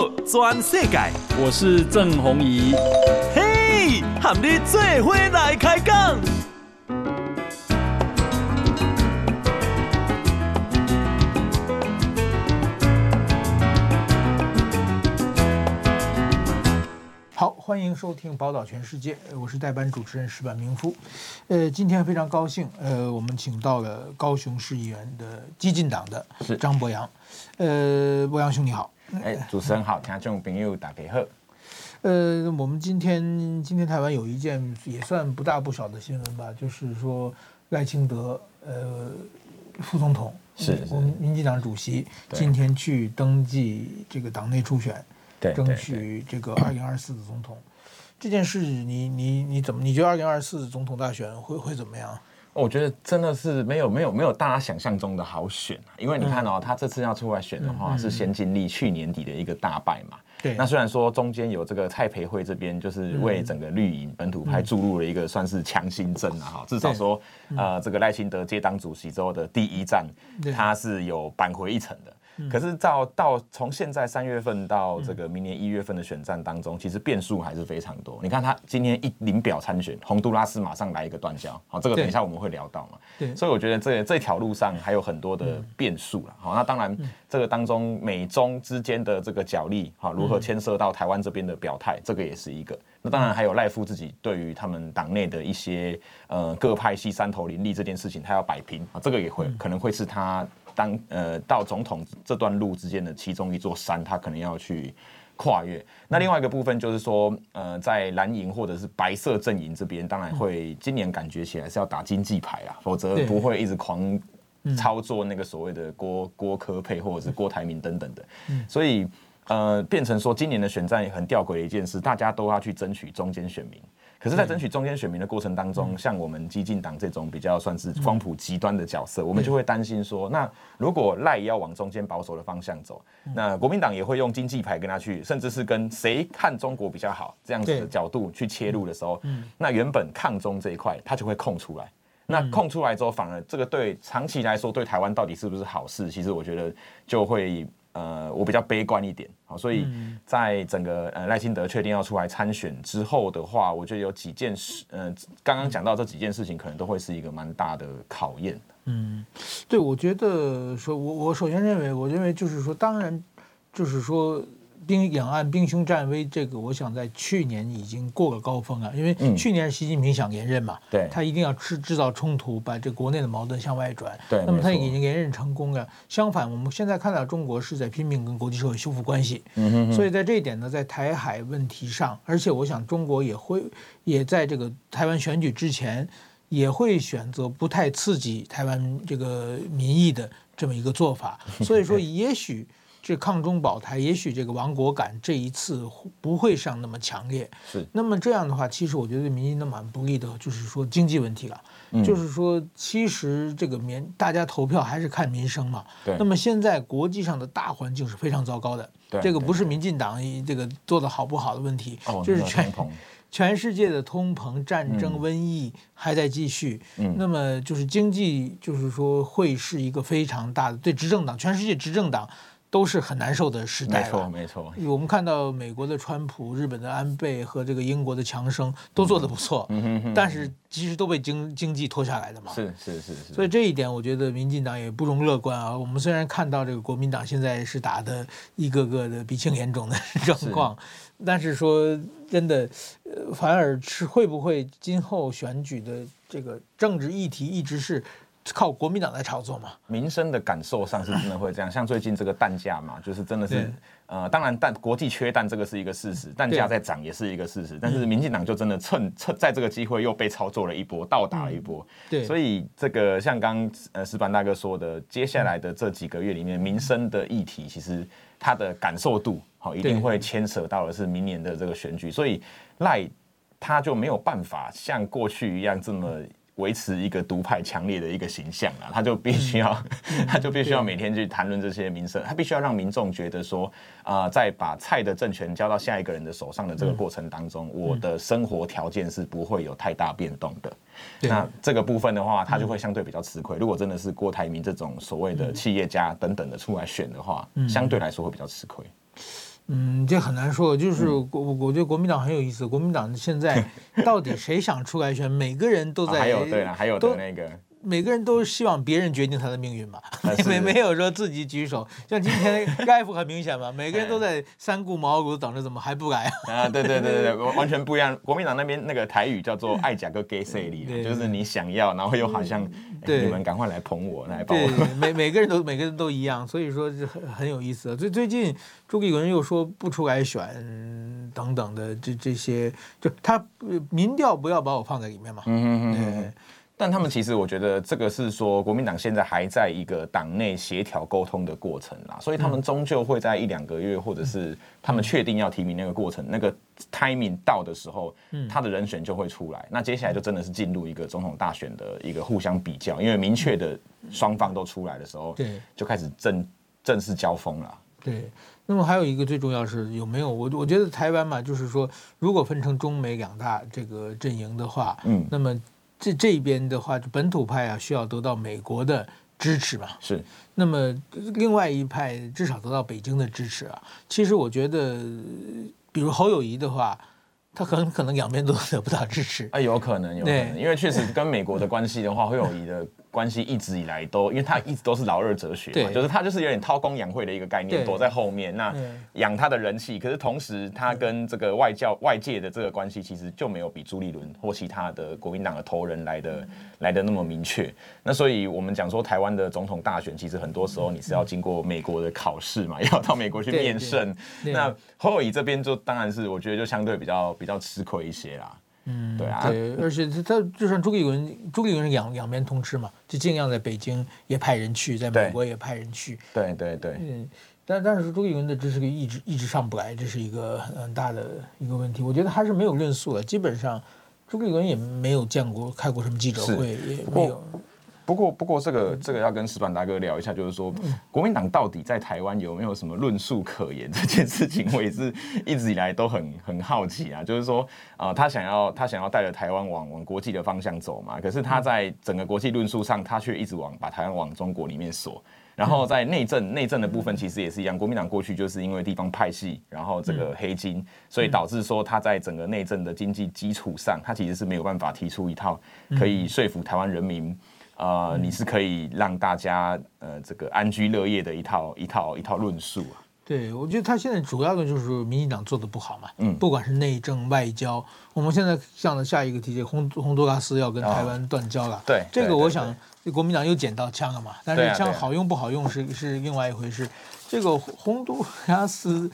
报全世界，我是郑弘仪。嘿，和你做伙来开讲。好，欢迎收听《宝岛全世界》，我是代班主持人石板明夫。呃，今天非常高兴，呃，我们请到了高雄市议员的激进党的张博洋。呃，博洋兄你好。哎，主持人好，听众朋友大家好。呃，我们今天今天台湾有一件也算不大不小的新闻吧，就是说赖清德呃副总统是我们民进党主席今天去登记这个党内初选。对，争取这个二零二四的总统，这件事你你你怎么？你觉得二零二四总统大选会会怎么样？我觉得真的是没有没有没有大家想象中的好选啊！因为你看哦，他这次要出来选的话，是先经历去年底的一个大败嘛。对。那虽然说中间有这个蔡培慧这边就是为整个绿营本土派注入了一个算是强心针啊哈，至少说呃这个赖清德接当主席之后的第一站，他是有扳回一城的。可是到到从现在三月份到这个明年一月份的选战当中，其实变数还是非常多。你看他今天一领表参选，洪都拉斯马上来一个断交，好，这个等一下我们会聊到嘛。对，所以我觉得这这条路上还有很多的变数了。好，那当然这个当中美中之间的这个角力，好，如何牵涉到台湾这边的表态，这个也是一个。那当然还有赖夫自己对于他们党内的一些呃各派系三头林立这件事情，他要摆平啊，这个也会可能会是他。当呃到总统这段路之间的其中一座山，他可能要去跨越。那另外一个部分就是说，呃，在蓝营或者是白色阵营这边，当然会今年感觉起来是要打经济牌啊，否则不会一直狂操作那个所谓的郭郭科配或者是郭台铭等等的。所以呃，变成说今年的选战很吊诡的一件事，大家都要去争取中间选民。可是，在争取中间选民的过程当中，像我们激进党这种比较算是光谱极端的角色，我们就会担心说，那如果赖要往中间保守的方向走，那国民党也会用经济牌跟他去，甚至是跟谁看中国比较好这样子的角度去切入的时候，那原本抗中这一块他就会空出来。那空出来之后，反而这个对长期来说对台湾到底是不是好事？其实我觉得就会。呃，我比较悲观一点，好，所以在整个呃赖清德确定要出来参选之后的话，我觉得有几件事，呃，刚刚讲到这几件事情，可能都会是一个蛮大的考验。嗯，对，我觉得说，我我首先认为，我认为就是说，当然就是说。兵两岸兵凶战危，这个我想在去年已经过了高峰了，因为去年习近平想连任嘛，对，他一定要制制造冲突，把这国内的矛盾向外转，对，那么他已经连任成功了。相反，我们现在看到中国是在拼命跟国际社会修复关系，嗯哼，所以在这一点呢，在台海问题上，而且我想中国也会也在这个台湾选举之前也会选择不太刺激台湾这个民意的这么一个做法，所以说 也许。这抗中保台，也许这个亡国感这一次不会上那么强烈。是，那么这样的话，其实我觉得对民进党蛮不利的，就是说经济问题了。嗯，就是说，其实这个民大家投票还是看民生嘛。对。那么现在国际上的大环境是非常糟糕的。对。这个不是民进党这个做的好不好的问题，就是全全世界的通膨、战争、瘟疫还在继续。嗯。那么就是经济，就是说会是一个非常大的对执政党，全世界执政党。都是很难受的时代了。没错，没错。我们看到美国的川普、日本的安倍和这个英国的强生都做得不错，但是其实都被经经济拖下来的嘛。是是是是。所以这一点，我觉得民进党也不容乐观啊。我们虽然看到这个国民党现在是打的一个个的鼻青脸肿的 状况，但是说真的，呃，反而是会不会今后选举的这个政治议题一直是。靠国民党来炒作嘛？民生的感受上是真的会这样，像最近这个蛋价嘛，就是真的是，呃，当然蛋国际缺蛋这个是一个事实，蛋价在涨也是一个事实，但是民进党就真的趁趁在这个机会又被操作了一波，倒打了一波。对，所以这个像刚呃石板大哥说的，接下来的这几个月里面，民生的议题其实它的感受度好一定会牵扯到的是明年的这个选举，所以赖他就没有办法像过去一样这么。维持一个独派强烈的一个形象啊，他就必须要，他就必须要每天去谈论这些民生，他必须要让民众觉得说，啊，在把蔡的政权交到下一个人的手上的这个过程当中，我的生活条件是不会有太大变动的。那这个部分的话，他就会相对比较吃亏。如果真的是郭台铭这种所谓的企业家等等的出来选的话，相对来说会比较吃亏。嗯，这很难说。就是国，我觉得国民党很有意思。国民党现在到底谁想出来选？每个人都在。还有对了，还有的那个。每个人都希望别人决定他的命运嘛，没没有说自己举手。像今天盖夫很明显嘛，每个人都在三顾茅庐等着，怎么还不来啊？啊，对对对对对，完全不一样。国民党那边那个台语叫做“爱甲个给谁哩”，就是你想要，然后又好像你们赶快来捧我，来抱我。对，每每个人都每个人都一样，所以说是很很有意思。最最近朱立伦又说不出来选等等的这这些，就他民调不要把我放在里面嘛。嗯嗯嗯。但他们其实，我觉得这个是说，国民党现在还在一个党内协调沟通的过程啦，所以他们终究会在一两个月，或者是他们确定要提名那个过程，那个 timing 到的时候，他的人选就会出来。那接下来就真的是进入一个总统大选的一个互相比较，因为明确的双方都出来的时候，对，就开始正正式交锋了。对，那么还有一个最重要是有没有我我觉得台湾嘛，就是说如果分成中美两大这个阵营的话，嗯，那么。这这边的话，就本土派啊，需要得到美国的支持嘛。是。那么另外一派至少得到北京的支持啊。其实我觉得，比如侯友谊的话，他很可能两边都得不到支持。啊，有可能，有可能，因为确实跟美国的关系的话，侯友宜的。关系一直以来都，因为他一直都是老二哲学嘛，就是他就是有点韬光养晦的一个概念，躲在后面，那养他的人气。可是同时，他跟这个外教外界的这个关系，其实就没有比朱立伦或其他的国民党的头人来的来的那么明确。那所以我们讲说，台湾的总统大选，其实很多时候你是要经过美国的考试嘛，要到美国去面圣。那侯友宜这边就当然是我觉得就相对比较比较吃亏一些啦。嗯，对啊，对，而且他他就算朱立伦，朱立伦是两两边通吃嘛，就尽量在北京也派人去，在美国也派人去。对对对。嗯，但但是朱立伦的支持率一直一直上不来，这是一个很大的一个问题。我觉得还是没有论述了，基本上朱立伦也没有见过开过什么记者会，也没有。不过，不过这个这个要跟石板大哥聊一下，就是说，国民党到底在台湾有没有什么论述可言？这件事情我也是 一直以来都很很好奇啊。就是说，啊、呃，他想要他想要带着台湾往往国际的方向走嘛，可是他在整个国际论述上，他却一直往把台湾往中国里面锁。然后在内政内政的部分，其实也是一样。国民党过去就是因为地方派系，然后这个黑金，所以导致说他在整个内政的经济基础上，他其实是没有办法提出一套可以说服台湾人民。呃，你是可以让大家呃这个安居乐业的一套一套一套论述啊。对，我觉得他现在主要的就是民进党做的不好嘛。嗯，不管是内政外交，我们现在向着下一个题目，洪洪都拉斯要跟台湾断交了。哦、对，这个我想国民党又捡到枪了嘛。但是枪好用不好用是是另外一回事。这个洪都拉斯。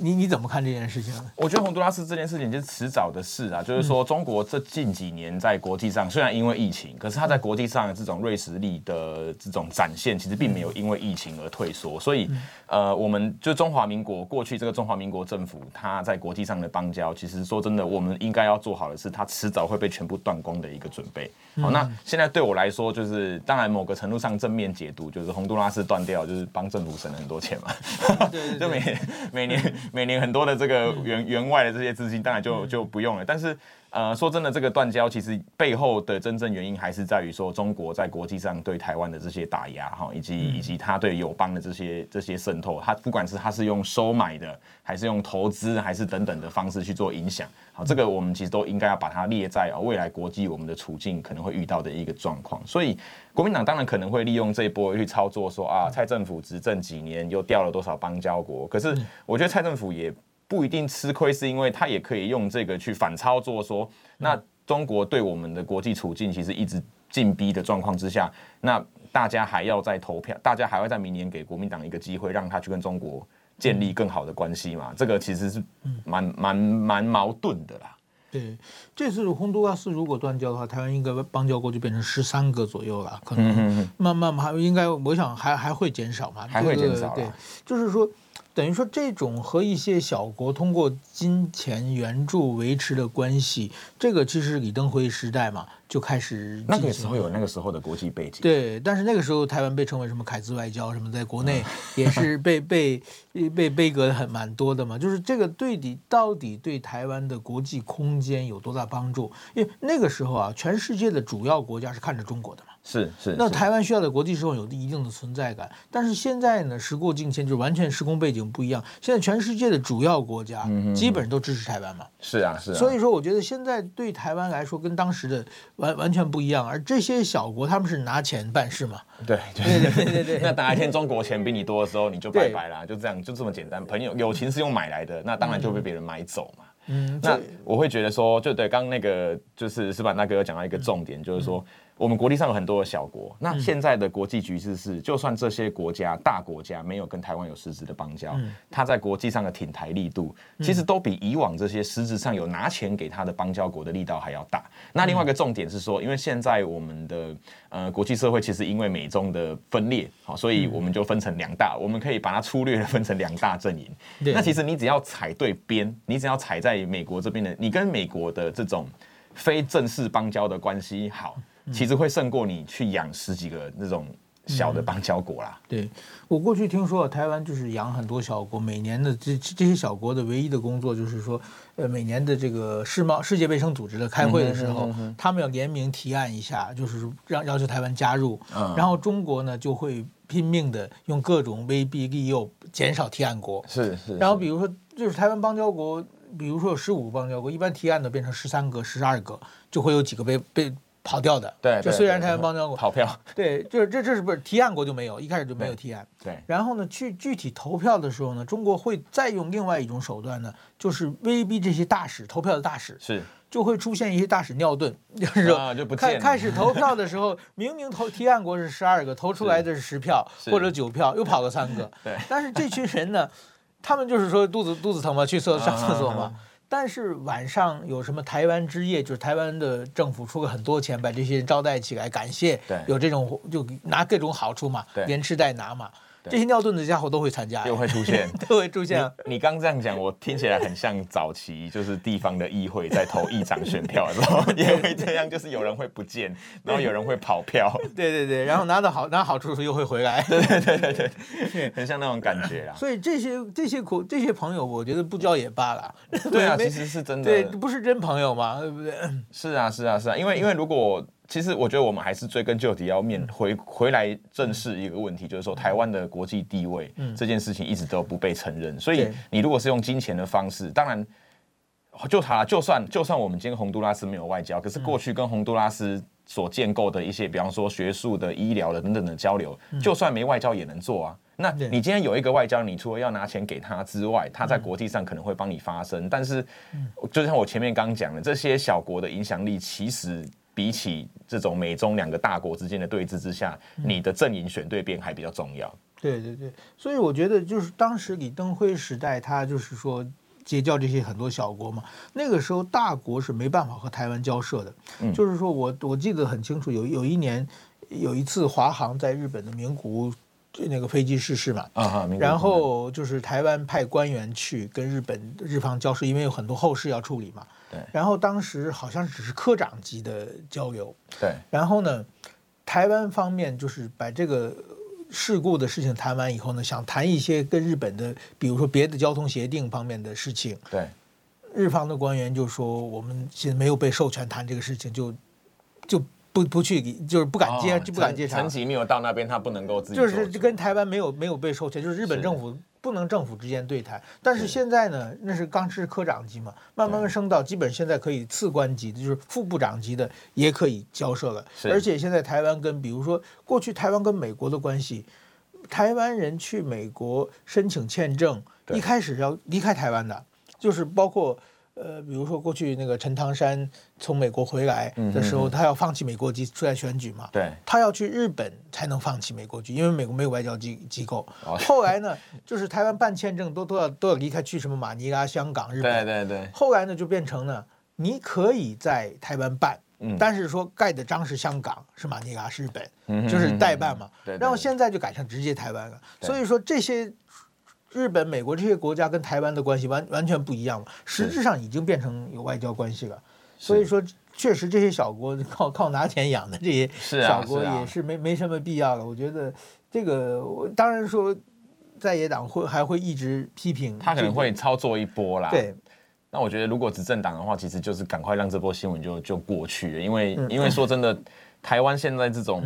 你你怎么看这件事情？我觉得洪都拉斯这件事情就是迟早的事啊，就是说中国这近几年在国际上虽然因为疫情，可是它在国际上的这种瑞士力的这种展现，其实并没有因为疫情而退缩。所以，呃，我们就中华民国过去这个中华民国政府，它在国际上的邦交，其实说真的，我们应该要做好的是，它迟早会被全部断供的一个准备。好，那现在对我来说，就是当然某个程度上正面解读，就是洪都拉斯断掉，就是帮政府省了很多钱嘛。对，就每每年。每年很多的这个援援外的这些资金，当然就就不用了。但是，呃，说真的，这个断交其实背后的真正原因还是在于说，中国在国际上对台湾的这些打压，哈，以及以及他对友邦的这些这些渗透，他不管是他是用收买的，还是用投资，还是等等的方式去做影响，好，这个我们其实都应该要把它列在啊未来国际我们的处境可能会遇到的一个状况。所以，国民党当然可能会利用这一波去操作，说啊，蔡政府执政几年又掉了多少邦交国。可是，我觉得蔡政府也。不一定吃亏，是因为他也可以用这个去反操作，说那中国对我们的国际处境其实一直进逼的状况之下，那大家还要再投票，大家还会在明年给国民党一个机会，让他去跟中国建立更好的关系嘛？这个其实是蛮蛮蛮矛盾的啦。对，这次洪都拉斯如果断交的话，台湾应该邦交国就变成十三个左右了，可能慢慢还应该，我想还还会减少嘛，还会减少。对，就是说。等于说，这种和一些小国通过金钱援助维持的关系，这个其实李登辉时代嘛就开始。那个时候有那个时候的国际背景。对，但是那个时候台湾被称为什么凯兹外交什么，在国内 也是被被被被隔的很蛮多的嘛。就是这个对底到底对台湾的国际空间有多大帮助？因为那个时候啊，全世界的主要国家是看着中国的嘛。是是。那台湾需要在国际社会有一定的存在感，但是现在呢，时过境迁，就完全时空背景不一样。现在全世界的主要国家基本上都支持台湾嘛。是啊是啊。所以说，我觉得现在对台湾来说，跟当时的完完全不一样。而这些小国，他们是拿钱办事嘛？对对对对对。那哪一天中国钱比你多的时候，你就拜拜啦，就这样，就这么简单。朋友友情是用买来的，那当然就被别人买走嘛。嗯，那我会觉得说，就对，刚刚那个就是石板大哥有讲到一个重点，就是说。我们国际上有很多的小国，那现在的国际局势是，就算这些国家大国家没有跟台湾有实质的邦交，他在国际上的挺台力度，其实都比以往这些实质上有拿钱给他的邦交国的力道还要大。那另外一个重点是说，因为现在我们的呃国际社会其实因为美中的分裂，好，所以我们就分成两大，我们可以把它粗略的分成两大阵营。那其实你只要踩对边，你只要踩在美国这边的，你跟美国的这种非正式邦交的关系好。其实会胜过你去养十几个那种小的邦交国啦。嗯、对，我过去听说，台湾就是养很多小国，每年的这这些小国的唯一的工作就是说，呃，每年的这个世贸世界卫生组织的开会的时候，他们要联名提案一下，就是让要求台湾加入。然后中国呢就会拼命的用各种威逼利诱减少提案国。是是。然后比如说，就是台湾邦交国，比如说有十五个邦交国，一般提案的变成十三个、十二个，就会有几个被被。跑掉的，对，就虽然台湾邦交国跑票，对，就是这这是不是提案国就没有，一开始就没有提案，对。对然后呢，去具体投票的时候呢，中国会再用另外一种手段呢，就是威逼这些大使投票的大使是，就会出现一些大使尿遁，就是说开开始投票的时候，明明投提案国是十二个，投出来的是十票或者九票，又跑了三个，对。但是这群人呢，他们就是说肚子肚子疼嘛，去厕上厕所嘛。但是晚上有什么台湾之夜，就是台湾的政府出了很多钱把这些人招待起来，感谢，有这种就拿各种好处嘛，连吃带拿嘛。这些尿遁的家伙都会参加，又会出现，都会出现。你刚这样讲，我听起来很像早期就是地方的议会在投议长选票的时候也会这样，就是有人会不见，然后有人会跑票。对对对，然后拿到好拿好处的时候又会回来。对对对对对，很像那种感觉啊。所以这些这些苦这些朋友，我觉得不交也罢了。对啊，其实是真的。对，不是真朋友嘛，对不对？是啊是啊是啊，因为因为如果。其实我觉得我们还是追根究底，要面回回来正视一个问题，就是说台湾的国际地位这件事情一直都不被承认。所以你如果是用金钱的方式，当然就他，就算就算我们今天洪都拉斯没有外交，可是过去跟洪都拉斯所建构的一些，比方说学术的、医疗的等等的交流，就算没外交也能做啊。那你今天有一个外交，你除了要拿钱给他之外，他在国际上可能会帮你发声。但是就像我前面刚讲的，这些小国的影响力其实。比起这种美中两个大国之间的对峙之下，你的阵营选对边还比较重要。对对对，所以我觉得就是当时李登辉时代，他就是说结交这些很多小国嘛。那个时候大国是没办法和台湾交涉的。嗯，就是说我我记得很清楚，有有一年有一次华航在日本的名古屋那个飞机失事嘛，啊然后就是台湾派官员去跟日本日方交涉，因为有很多后事要处理嘛。然后当时好像只是科长级的交流，对。然后呢，台湾方面就是把这个事故的事情谈完以后呢，想谈一些跟日本的，比如说别的交通协定方面的事情。对。日方的官员就说，我们现在没有被授权谈这个事情，就就不不去，就是不敢接，就不敢接场。层级没有到那边，他不能够自己。就是跟台湾没有没有被授权，就是日本政府。不能政府之间对台，但是现在呢，那是刚是科长级嘛，慢慢升到基本现在可以次官级的，就是副部长级的也可以交涉了。而且现在台湾跟比如说过去台湾跟美国的关系，台湾人去美国申请签证，一开始要离开台湾的，就是包括。呃，比如说过去那个陈唐山从美国回来的时候，他要放弃美国籍出来选举嘛？对，他要去日本才能放弃美国籍，因为美国没有外交机机构。后来呢，就是台湾办签证都都要都要离开去什么马尼拉、香港、日本。对对对。后来呢，就变成了你可以在台湾办，但是说盖的章是香港，是马尼拉，是日本，就是代办嘛。然后现在就改成直接台湾了。所以说这些。日本、美国这些国家跟台湾的关系完完全不一样了，实质上已经变成有外交关系了。所以说，确实这些小国 靠靠拿钱养的这些小国也是没没什么必要了。我觉得这个，我当然说，在野党会还会一直批评，他可能会操作一波啦。对，那我觉得如果执政党的话，其实就是赶快让这波新闻就就过去了，因为因为说真的。台湾现在这种。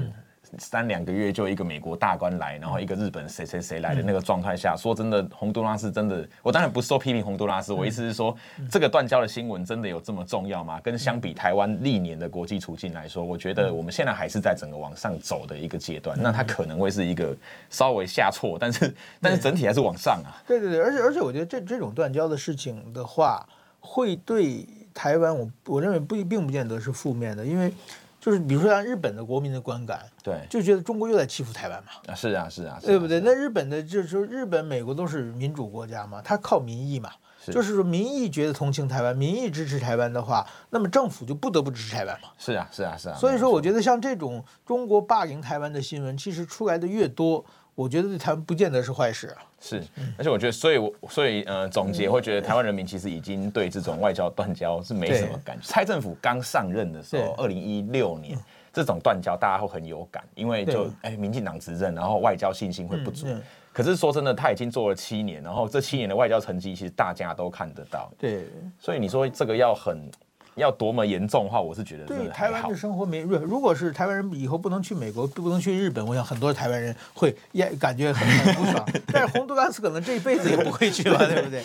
嗯三两个月就一个美国大官来，然后一个日本谁谁谁来的那个状态下，说真的，洪都拉斯真的，我当然不是说批评洪都拉斯，我意思是说，这个断交的新闻真的有这么重要吗？跟相比台湾历年的国际处境来说，我觉得我们现在还是在整个往上走的一个阶段，那它可能会是一个稍微下挫，但是但是整体还是往上啊。对对对，而且而且我觉得这这种断交的事情的话，会对台湾，我我认为不并不见得是负面的，因为。就是比如说，像日本的国民的观感，对，就觉得中国又在欺负台湾嘛。啊，是啊，是啊，对不对？那日本的就是说，日本、美国都是民主国家嘛，它靠民意嘛。就是说，民意觉得同情台湾，民意支持台湾的话，那么政府就不得不支持台湾嘛。是啊，是啊，是啊。所以说，我觉得像这种中国霸凌台湾的新闻，其实出来的越多。我觉得对台湾不见得是坏事啊。是，而且我觉得，所以，我所以，呃，总结会觉得，台湾人民其实已经对这种外交断交是没什么感觉。蔡政府刚上任的时候，二零一六年，这种断交大家会很有感，因为就哎，民进党执政，然后外交信心会不足。可是说真的，他已经做了七年，然后这七年的外交成绩，其实大家都看得到。对，所以你说这个要很。要多么严重的话，我是觉得对台湾的生活没，如果是台湾人以后不能去美国，不能去日本，我想很多台湾人会也感觉很很不爽。但是洪都拉斯可能这一辈子也不会去了，对不对？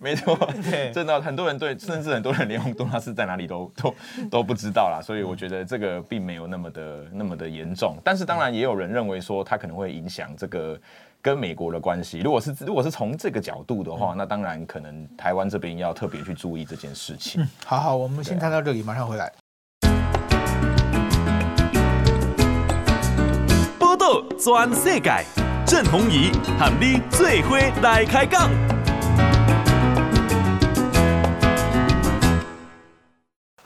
没错，对，真的 很多人对，甚至很多人连洪都拉斯在哪里都都都不知道啦。所以我觉得这个并没有那么的那么的严重。但是当然也有人认为说，它可能会影响这个。跟美国的关系，如果是如果是从这个角度的话，那当然可能台湾这边要特别去注意这件事情。嗯，好好，我们先谈到这里，马上回来。报道全世界，郑弘仪喊你最伙来开讲。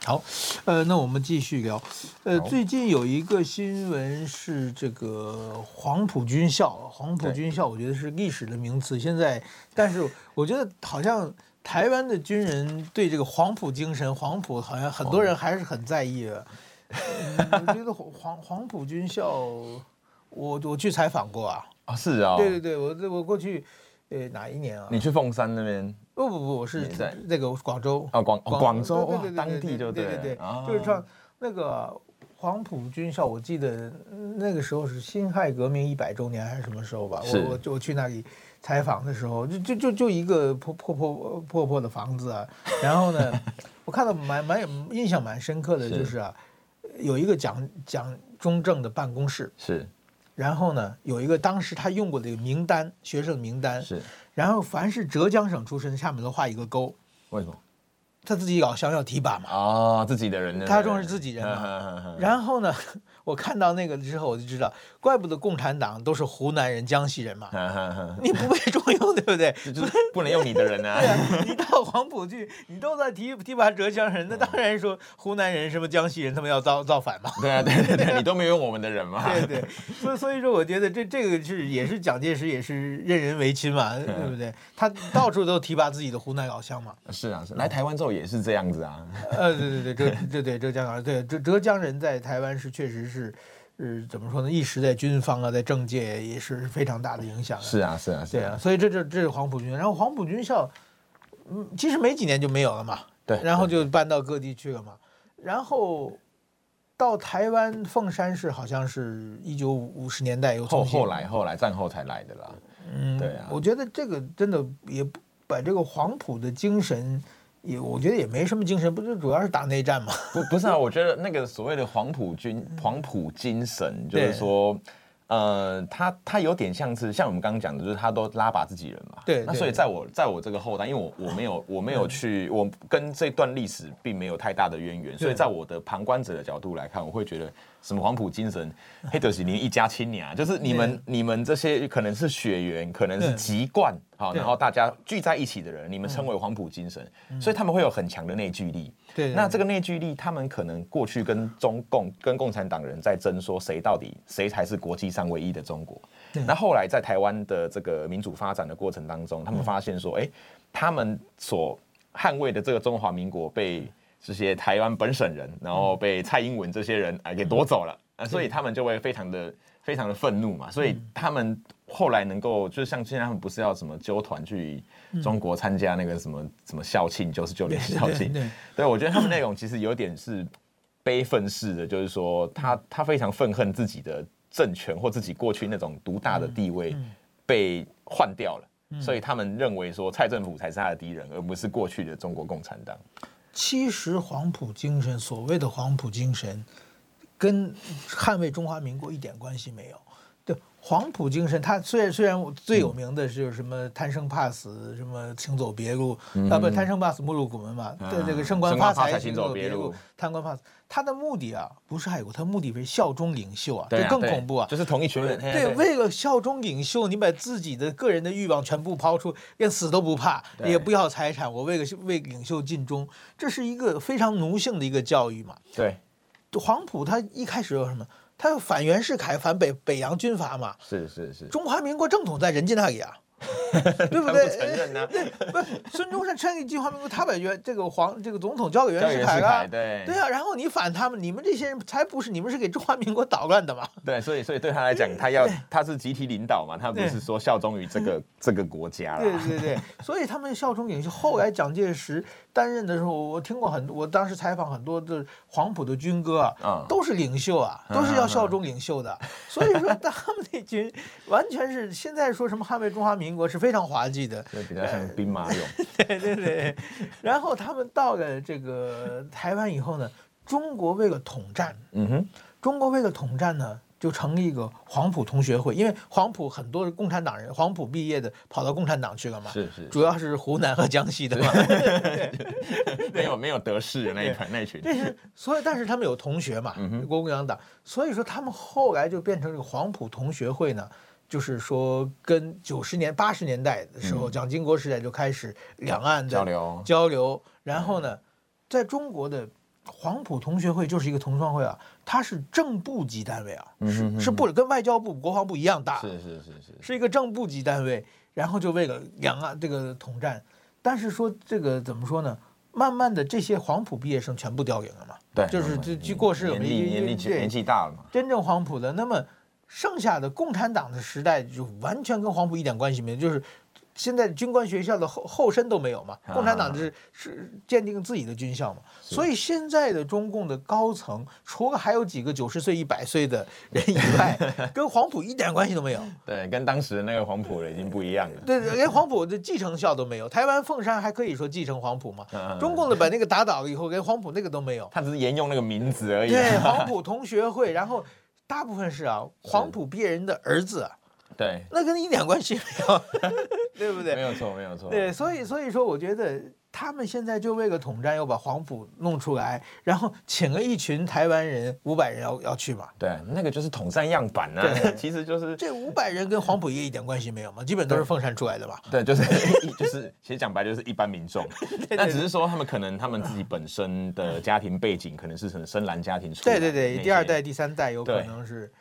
好，呃，那我们继续聊。呃，最近有一个新闻是这个黄埔军校，黄埔军校，我觉得是历史的名词。现在，但是我觉得好像台湾的军人对这个黄埔精神，黄埔好像很多人还是很在意的。嗯，我觉得黄黄埔军校，我我去采访过啊。啊，是啊。对对对，我我过去。呃，哪一年啊？你去凤山那边？不不不，我是在那个广州啊，广广州对对对，当地就对对对，就是说那个黄埔军校，我记得那个时候是辛亥革命一百周年还是什么时候吧？我我我去那里采访的时候，就就就就一个破破破破破的房子啊，然后呢，我看到蛮蛮有印象蛮深刻的就是啊，有一个蒋蒋中正的办公室是。然后呢，有一个当时他用过的名单，学生名单是。然后凡是浙江省出身，下面都画一个勾。为什么？他自己搞想要提拔嘛。哦，自己的人呢？他重视自己人嘛。然后呢？我看到那个之后，我就知道，怪不得共产党都是湖南人、江西人嘛。你不被重用，对不对？就不能用你的人啊。对啊，你到黄埔去，你都在提提拔浙江人，那当然说湖南人、什么江西人，他们要造造反嘛。对啊，对对对，你 都没用我们的人嘛。对对，所以所以说，我觉得这这个是也是蒋介石也是任人唯亲嘛，对不对？他到处都提拔自己的湖南老乡嘛。是啊，是来台湾之后也是这样子啊。呃，对对对，浙对对浙江啊，对浙浙江人在台湾是确实是。是是怎么说呢？一时在军方啊，在政界也是非常大的影响。是啊，是啊，是啊。对啊，所以这这这是黄埔军，然后黄埔军校，嗯，其实没几年就没有了嘛。对。然后就搬到各地去了嘛。然后到台湾凤山市，好像是一九五十年代又后后来后来战后才来的啦。嗯，对啊。我觉得这个真的也不把这个黄埔的精神。也我觉得也没什么精神，不就主要是打内战吗？不不是啊，我觉得那个所谓的黄埔军黄埔精神，就是说，呃，他他有点像是像我们刚刚讲的，就是他都拉拔自己人嘛。对。那所以在我在我这个后代，因为我我没有我没有去，我跟这段历史并没有太大的渊源，所以在我的旁观者的角度来看，我会觉得。什么黄埔精神，黑德喜林一家亲娘，就是你们你们这些可能是血缘，可能是籍贯，好，然后大家聚在一起的人，你们称为黄埔精神，所以他们会有很强的内聚力。对，那这个内聚力，他们可能过去跟中共、跟共产党人在争，说谁到底谁才是国际上唯一的中国。那后来在台湾的这个民主发展的过程当中，他们发现说，哎，他们所捍卫的这个中华民国被。这些台湾本省人，然后被蔡英文这些人啊给夺走了。啊，所以他们就会非常的非常的愤怒嘛，所以他们后来能够，就像现在他们不是要什么纠团去中国参加那个什么什么校庆，九十九年校庆，对，我觉得他们那种其实有点是悲愤式的，就是说他他非常愤恨自己的政权或自己过去那种独大的地位被换掉了，所以他们认为说蔡政府才是他的敌人，而不是过去的中国共产党。其实黄埔精神，所谓的黄埔精神，跟捍卫中华民国一点关系没有。对黄埔精神，他虽然虽然最有名的是什么贪生怕死，什么请走别路，嗯、啊不贪生怕死目入古门嘛，对、嗯、这个升官发财行走别路，贪官怕死，他的目的啊不是爱国，他的目的为效忠领袖啊，这更恐怖啊，就是同一群人。对，为了效忠领袖，你把自己的个人的欲望全部抛出，连死都不怕，也不要财产，我为了为领袖尽忠，这是一个非常奴性的一个教育嘛。对，黄埔他一开始有什么？他要反袁世凯，反北北洋军阀嘛？是是是。中华民国正统在人家那里啊，对不对？不承认呢？对，不是孙中山成立中华民国，他把袁这个皇这个总统交给袁世凯了，对对啊。然后你反他们，你们这些人才不是，你们是给中华民国捣乱的嘛？对，所以所以对他来讲，他要他是集体领导嘛，他不是说效忠于这个这个国家了。对对对，所以他们效忠领袖。后来蒋介石。担任的时候，我听过很多，我当时采访很多的黄埔的军歌啊，都是领袖啊，都是要效忠领袖的。所以说，他们那群完全是现在说什么捍卫中华民国是非常滑稽的，比较像兵马俑。对对对。然后他们到了这个台湾以后呢，中国为了统战，嗯哼，中国为了统战呢。就成立一个黄埔同学会，因为黄埔很多共产党人，黄埔毕业的跑到共产党去了嘛，是是，主要是湖南和江西的嘛，没有没有得势的那一团那一群，但是所以但是他们有同学嘛，国共两党，所以说他们后来就变成这个黄埔同学会呢，就是说跟九十年八十年代的时候，蒋经国时代就开始两岸的交流交流，然后呢，在中国的。黄埔同学会就是一个同窗会啊，它是正部级单位啊，是是不跟外交部、国防部一样大，是是是是，是一个正部级单位。然后就为了两岸这个统战，但是说这个怎么说呢？慢慢的这些黄埔毕业生全部凋零了嘛，对，就是就就过世了，年纪年纪年纪大了嘛。真正黄埔的，那么剩下的共产党的时代就完全跟黄埔一点关系没有，就是。现在军官学校的后后身都没有嘛？共产党是是鉴定自己的军校嘛？所以现在的中共的高层，除了还有几个九十岁、一百岁的人以外，跟黄埔一点关系都没有。对，跟当时的那个黄埔的已经不一样了。对，连黄埔的继承校都没有。台湾凤山还可以说继承黄埔嘛？中共的把那个打倒了以后，连黄埔那个都没有。他只是沿用那个名字而已。对，黄埔 同学会，然后大部分是啊，黄埔毕业人的儿子。对，那跟你一点关系没有，对不对？没有错，没有错。对，所以所以说，我觉得他们现在就为了统战，又把黄埔弄出来，然后请了一群台湾人五百人要要去嘛。对，那个就是统战样板呢、啊。对，其实就是这五百人跟黄埔也一点关系没有嘛，基本都是凤山出来的吧。对，就是 就是，其实讲白就是一般民众。但只是说他们可能他们自己本身的家庭背景可能是从深蓝家庭出来的。对对对，第二代、第三代有可能是。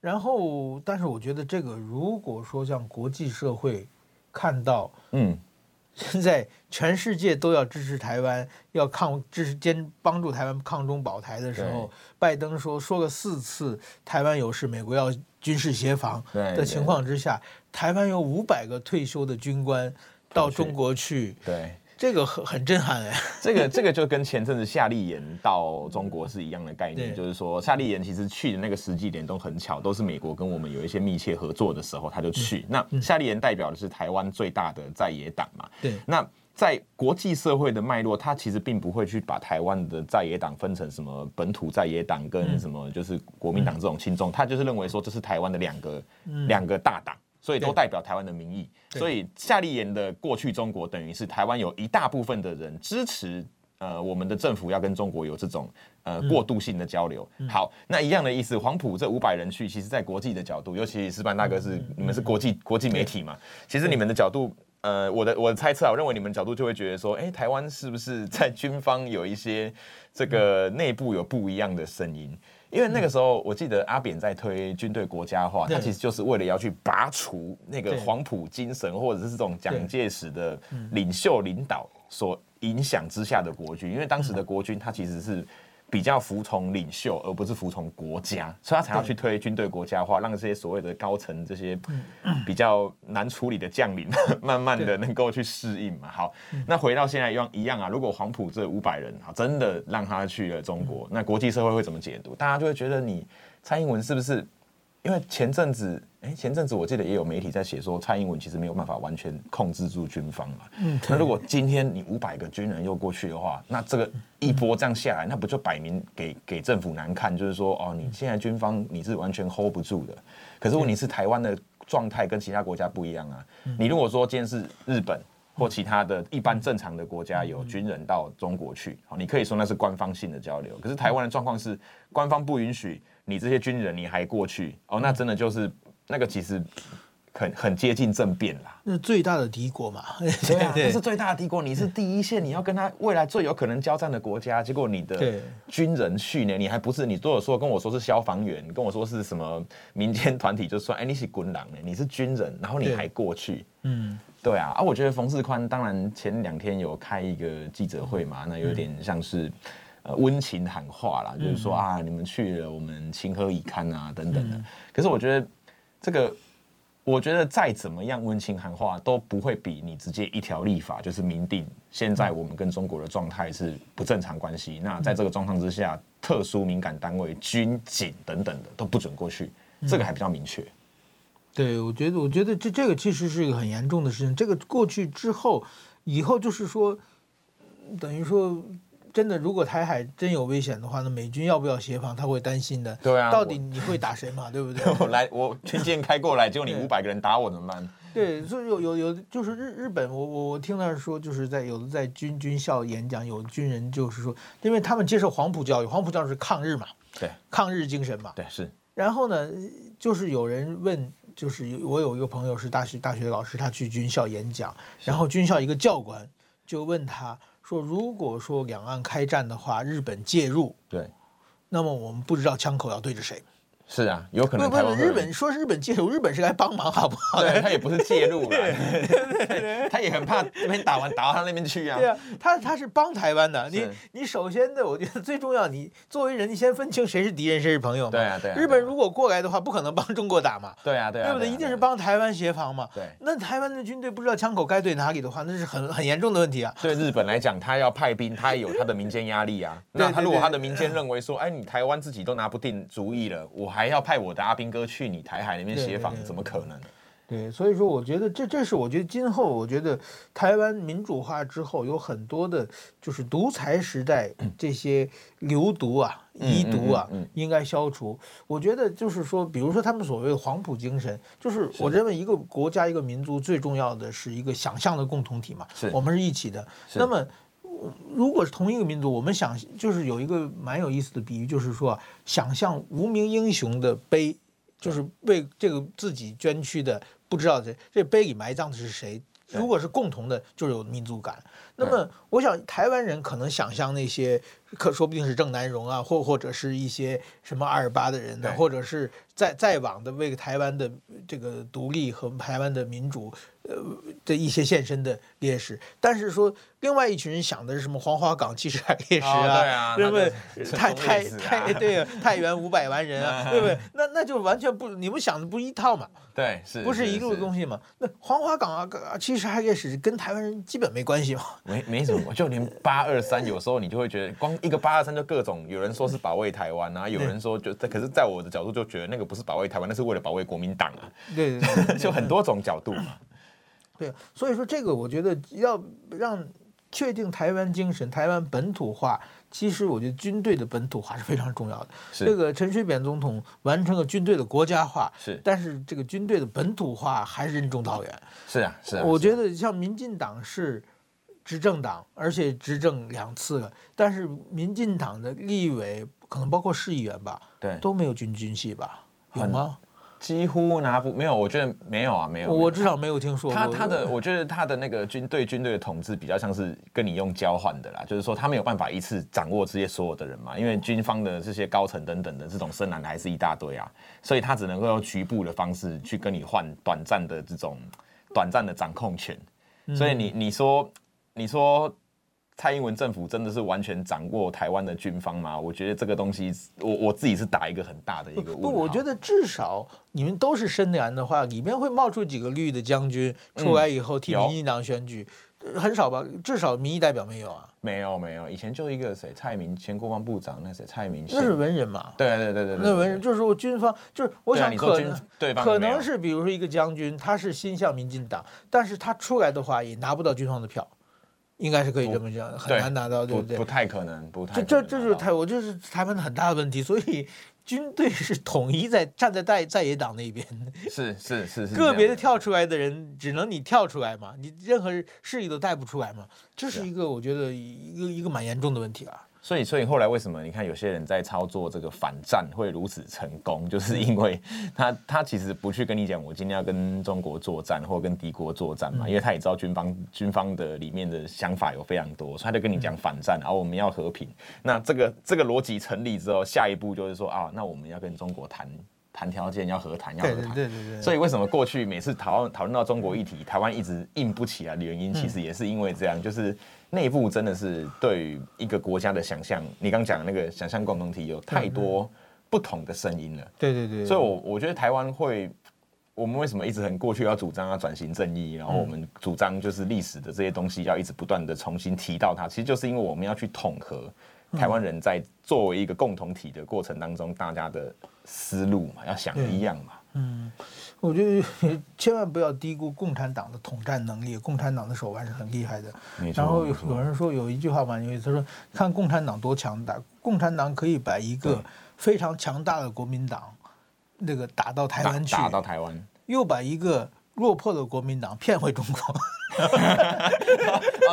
然后，但是我觉得这个，如果说像国际社会看到，嗯，现在全世界都要支持台湾，要抗支持兼帮助台湾抗中保台的时候，拜登说说个四次台湾有事，美国要军事协防的情况之下，台湾有五百个退休的军官到中国去，对。这个很很震撼哎，这个这个就跟前阵子夏立言到中国是一样的概念，就是说夏立言其实去的那个时机点都很巧，都是美国跟我们有一些密切合作的时候他就去。那夏立言代表的是台湾最大的在野党嘛，对。那在国际社会的脉络，他其实并不会去把台湾的在野党分成什么本土在野党跟什么就是国民党这种轻重，他就是认为说这是台湾的两个两个大党。所以都代表台湾的民意，所以夏立言的过去中国等于是台湾有一大部分的人支持，呃，我们的政府要跟中国有这种呃过渡性的交流。好，那一样的意思，黄埔这五百人去，其实在国际的角度，尤其石板大哥是你们是国际国际媒体嘛，其实你们的角度，呃，我的我的猜测啊，我认为你们角度就会觉得说，哎，台湾是不是在军方有一些这个内部有不一样的声音？因为那个时候，我记得阿扁在推军队国家化，他其实就是为了要去拔除那个黄埔精神，或者是这种蒋介石的领袖领导所影响之下的国军。因为当时的国军，他其实是比较服从领袖，而不是服从国家，所以他才要去推军队国家化，让这些所谓的高层这些比较难处理的将领，慢慢的能够去适应嘛。好，那回到现在一样一样啊，如果黄埔这五百人啊，真的让他去了中国，那国际社会会怎么解读？大家就会觉得你蔡英文是不是？因为前阵子，哎，前阵子我记得也有媒体在写说，蔡英文其实没有办法完全控制住军方嘛。嗯。那如果今天你五百个军人又过去的话，那这个一波这样下来，那不就摆明给给政府难看？就是说，哦，你现在军方你是完全 hold 不住的。可是问题是台湾的状态跟其他国家不一样啊。你如果说今天是日本或其他的一般正常的国家有军人到中国去，好，你可以说那是官方性的交流。可是台湾的状况是官方不允许。你这些军人，你还过去哦？那真的就是那个，其实很很接近政变啦。那最大的敌国嘛，对啊，这是最大的敌国。你是第一线，你要跟他未来最有可能交战的国家，结果你的军人训练，你还不是你都有说跟我说是消防员，跟我说是什么民间团体，就说 哎，你是滚狼呢，你是军人，然后你还过去，嗯，对啊。啊，我觉得冯世宽当然前两天有开一个记者会嘛，那有点像是。呃，温情喊话啦，就是说啊，你们去了，我们情何以堪啊，等等的。可是我觉得这个，我觉得再怎么样温情喊话，都不会比你直接一条立法，就是明定现在我们跟中国的状态是不正常关系。那在这个状况之下，特殊敏感单位、军警等等的都不准过去，这个还比较明确。对，我觉得，我觉得这这个其实是一个很严重的事情。这个过去之后，以后就是说，等于说。真的，如果台海真有危险的话，那美军要不要协防？他会担心的。对啊，到底你会打谁嘛？对不对？我来，我军舰开过来，结果你五百个人打我怎么办？对，所以有有有，就是日日本，我我我听他说，就是在有的在军军校演讲，有军人就是说，因为他们接受黄埔教育，黄埔教育是抗日嘛，对，抗日精神嘛，对是。然后呢，就是有人问，就是我有一个朋友是大学大学老师，他去军校演讲，然后军校一个教官就问他。说如果说两岸开战的话，日本介入，对，那么我们不知道枪口要对着谁。是啊，有可能。不不，日本说日本介入，日本是来帮忙，好不好？对，他也不是介入了，他也很怕这边打完打到他那边去啊。对啊，他他是帮台湾的。你你首先的，我觉得最重要，你作为人，你先分清谁是敌人，谁是朋友嘛。对啊，对。日本如果过来的话，不可能帮中国打嘛。对啊，对啊。对不对？一定是帮台湾协防嘛。对。那台湾的军队不知道枪口该对哪里的话，那是很很严重的问题啊。对日本来讲，他要派兵，他也有他的民间压力啊。那他如果他的民间认为说，哎，你台湾自己都拿不定主意了，我还要派我的阿。兵哥去你台海那边协防，怎么可能？对，所以说我觉得这这是我觉得今后我觉得台湾民主化之后有很多的，就是独裁时代这些流毒啊、遗毒啊，应该消除。我觉得就是说，比如说他们所谓的黄埔精神，就是我认为一个国家一个民族最重要的是一个想象的共同体嘛，我们是一起的。那么如果是同一个民族，我们想就是有一个蛮有意思的比喻，就是说想象无名英雄的碑。就是为这个自己捐躯的，不知道这这碑里埋葬的是谁。如果是共同的，就有民族感。那么，我想台湾人可能想象那些，可说不定是郑南荣啊，或或者是一些什么二二八的人呢，或者是在在往的为台湾的这个独立和台湾的民主。呃的一些献身的烈士，但是说另外一群人想的是什么黄花岗七十二烈士啊，对不对？太太太对啊，太原五百万人啊，对不对？那那就完全不，你们想的不一套嘛？对，是不是一路的东西嘛？那黄花岗啊，七十二烈士跟台湾人基本没关系嘛？没没什么，就连八二三，有时候你就会觉得，光一个八二三就各种，有人说是保卫台湾啊，有人说就，可是在我的角度就觉得那个不是保卫台湾，那是为了保卫国民党啊，对对，就很多种角度嘛。对，所以说这个我觉得要让确定台湾精神、台湾本土化，其实我觉得军队的本土化是非常重要的。是这个陈水扁总统完成了军队的国家化，是，但是这个军队的本土化还是任重道远。是啊，是啊。我觉得像民进党是执政党，而且执政两次了，但是民进党的立委可能包括市议员吧，对，都没有军军系吧？有吗？几乎拿不没有，我觉得没有啊，没有。我至少没有听说过。他他的，我觉得他的那个军队军队的统治比较像是跟你用交换的啦，就是说他没有办法一次掌握这些所有的人嘛，因为军方的这些高层等等的这种深蓝还是一大堆啊，所以他只能够用局部的方式去跟你换短暂的这种短暂的掌控权。所以你你说你说蔡英文政府真的是完全掌握台湾的军方吗？我觉得这个东西，我我自己是打一个很大的一个问号。不，我觉得至少你们都是深蓝的话，里面会冒出几个绿的将军出来以后替民进党选举。嗯很少吧，至少民意代表没有啊。没有没有，以前就一个谁，蔡明前国防部长那谁，蔡明那是文人嘛？对对对对对，那文人就是说军方，就是我想可能、啊、对可能是比如说一个将军，他是心向民进党，但是他出来的话也拿不到军方的票，应该是可以这么讲，很难达到，对不对？不太可能，不太。这这就是台，我就是台湾的很大的问题，所以。军队是统一在站在在在野党那边，是是是是，个别的跳出来的人，只能你跳出来嘛，你任何势力都带不出来嘛，这是一个我觉得一个一个蛮严重的问题啊。所以，所以后来为什么你看有些人在操作这个反战会如此成功，就是因为他他其实不去跟你讲我今天要跟中国作战或跟敌国作战嘛，因为他也知道军方军方的里面的想法有非常多，所以他就跟你讲反战，然后我们要和平。那这个这个逻辑成立之后，下一步就是说啊，那我们要跟中国谈谈条件，要和谈，要和谈。对对对对。所以为什么过去每次讨论讨论到中国议题，台湾一直硬不起来的原因，其实也是因为这样，就是。内部真的是对于一个国家的想象，你刚讲的那个想象共同体有太多不同的声音了。对对对。所以，我我觉得台湾会，我们为什么一直很过去要主张要转型正义，然后我们主张就是历史的这些东西要一直不断的重新提到它，其实就是因为我们要去统合台湾人在作为一个共同体的过程当中，大家的思路嘛，要想一样嘛。嗯。我觉得 千万不要低估共产党的统战能力，共产党的手腕是很厉害的。然后有人说有一句话蛮有意思，他说看共产党多强大，共产党可以把一个非常强大的国民党那个打到台湾去，打到台湾，又把一个落魄的国民党骗回中国。啊，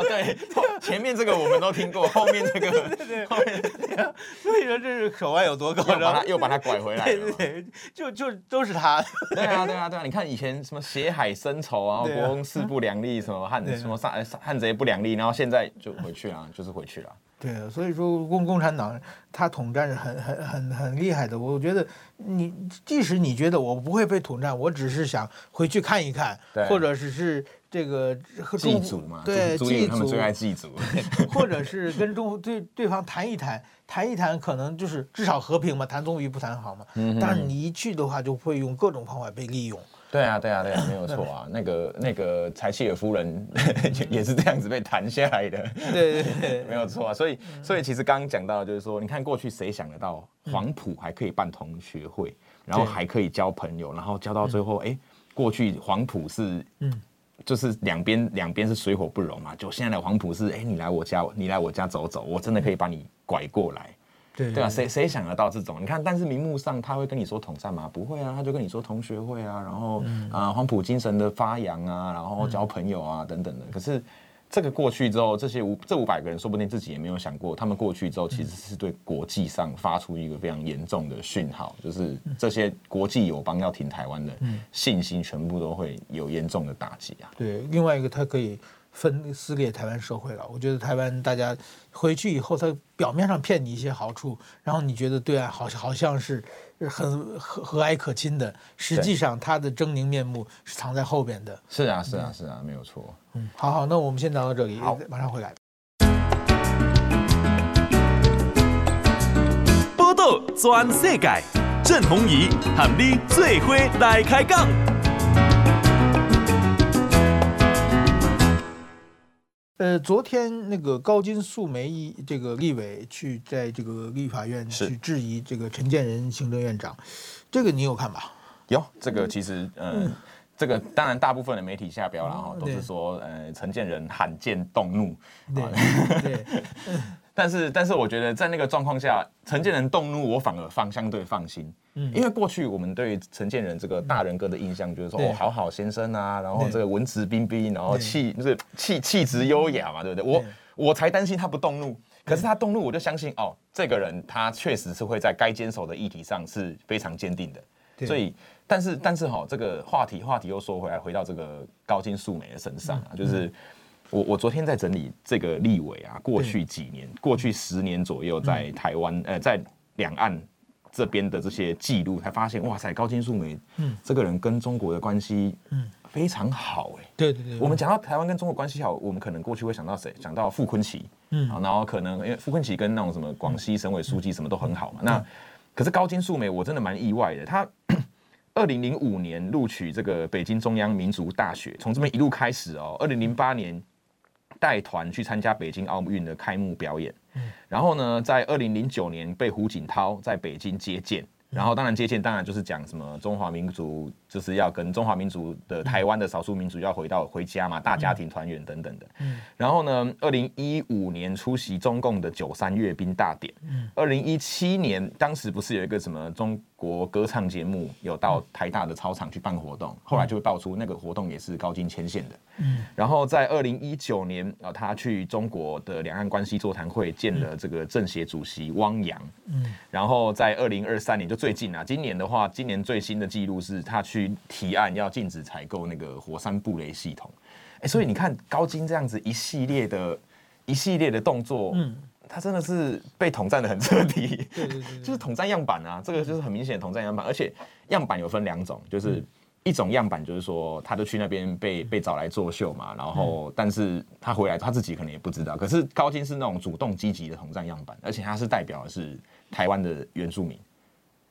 对，前面这个我们都听过，后面这个，对对对，后面这个，所以说这是手腕有多高，然后他又把他拐回来，了对对，就就都是他。对啊，对啊，对啊，你看以前什么血海深仇啊，国共势不两立，什么汉什么汉汉贼不两立，然后现在就回去了，就是回去了。对，所以说共共产党他统战是很很很很厉害的。我觉得你即使你觉得我不会被统战，我只是想回去看一看，或者只是。这个祭祖嘛，对，祭祖，他们最爱祭祖，或者是跟中对对方谈一谈，谈一谈，可能就是至少和平嘛，谈总比不谈好嘛。但是你一去的话，就会用各种方法被利用。对啊，对啊，对啊，没有错啊。那个那个柴契尔夫人 也是这样子被弹下来的。对对对，没有错啊。所以所以其实刚刚讲到，就是说，你看过去谁想得到黄埔还可以办同学会，然后还可以交朋友，然后交到最后，哎，过去黄埔是嗯。就是两边两边是水火不容嘛，就现在的黄埔是，哎，你来我家，你来我家走走，我真的可以把你拐过来，对对吧？谁谁想得到这种？你看，但是明目上他会跟你说统战吗？不会啊，他就跟你说同学会啊，然后啊黄埔精神的发扬啊，然后交朋友啊等等的，可是。这个过去之后，这些五这五百个人说不定自己也没有想过，他们过去之后其实是对国际上发出一个非常严重的讯号，就是这些国际友邦要停台湾的信心全部都会有严重的打击啊。对，另外一个他可以分撕裂台湾社会了。我觉得台湾大家回去以后，他表面上骗你一些好处，然后你觉得对岸好像好像是。很和和蔼可亲的，实际上他的狰狞面目是藏在后边的。是啊，是啊，是啊，没有错。嗯，好好，那我们先聊到这里，好，马上回来。报道全世界，郑弘仪喊你最伙来开讲。呃，昨天那个高金素梅一这个立委去在这个立法院去质疑这个陈建仁行政院长，这个你有看吧？有，这个其实呃，嗯、这个当然大部分的媒体下标了哈，都是说呃陈建仁罕见动怒，对，对 但是但是我觉得在那个状况下，陈建仁动怒，我反而放相对放心。因为过去我们对陈建仁这个大人哥的印象就是说，哦，好好先生啊，然后这个文质彬彬，然后气就是气气质优雅嘛，对不对？我我才担心他不动怒，可是他动怒，我就相信哦，这个人他确实是会在该坚守的议题上是非常坚定的。所以，但是但是哈，这个话题话题又说回来，回到这个高金素梅的身上啊，就是我我昨天在整理这个立委啊，过去几年，过去十年左右在台湾呃在两岸。这边的这些记录，才发现哇塞，高金素梅，嗯，这个人跟中国的关系，嗯，非常好哎。对对对，我们讲到台湾跟中国关系好，我们可能过去会想到谁？想到傅昆奇，嗯，然后可能因为傅昆奇跟那种什么广西省委书记什么都很好嘛。那可是高金素梅，我真的蛮意外的。她 二零零五年录取这个北京中央民族大学，从这边一路开始哦。二零零八年带团去参加北京奥运的开幕表演，然后呢，在二零零九年被胡锦涛在北京接见。然后当然接见，当然就是讲什么中华民族就是要跟中华民族的台湾的少数民族要回到回家嘛，大家庭团圆等等的。然后呢，二零一五年出席中共的九三阅兵大典。二零一七年当时不是有一个什么中国歌唱节目有到台大的操场去办活动，后来就会爆出那个活动也是高金牵线的。然后在二零一九年啊，他去中国的两岸关系座谈会见了这个政协主席汪洋。然后在二零二三年就。最近啊，今年的话，今年最新的记录是他去提案要禁止采购那个火山布雷系统。哎、欸，所以你看高金这样子一系列的一系列的动作，嗯，他真的是被统战的很彻底，对对对，就是统战样板啊，这个就是很明显的统战样板。而且样板有分两种，就是一种样板就是说，他就去那边被被找来作秀嘛，然后但是他回来他自己可能也不知道。可是高金是那种主动积极的统战样板，而且他是代表的是台湾的原住民。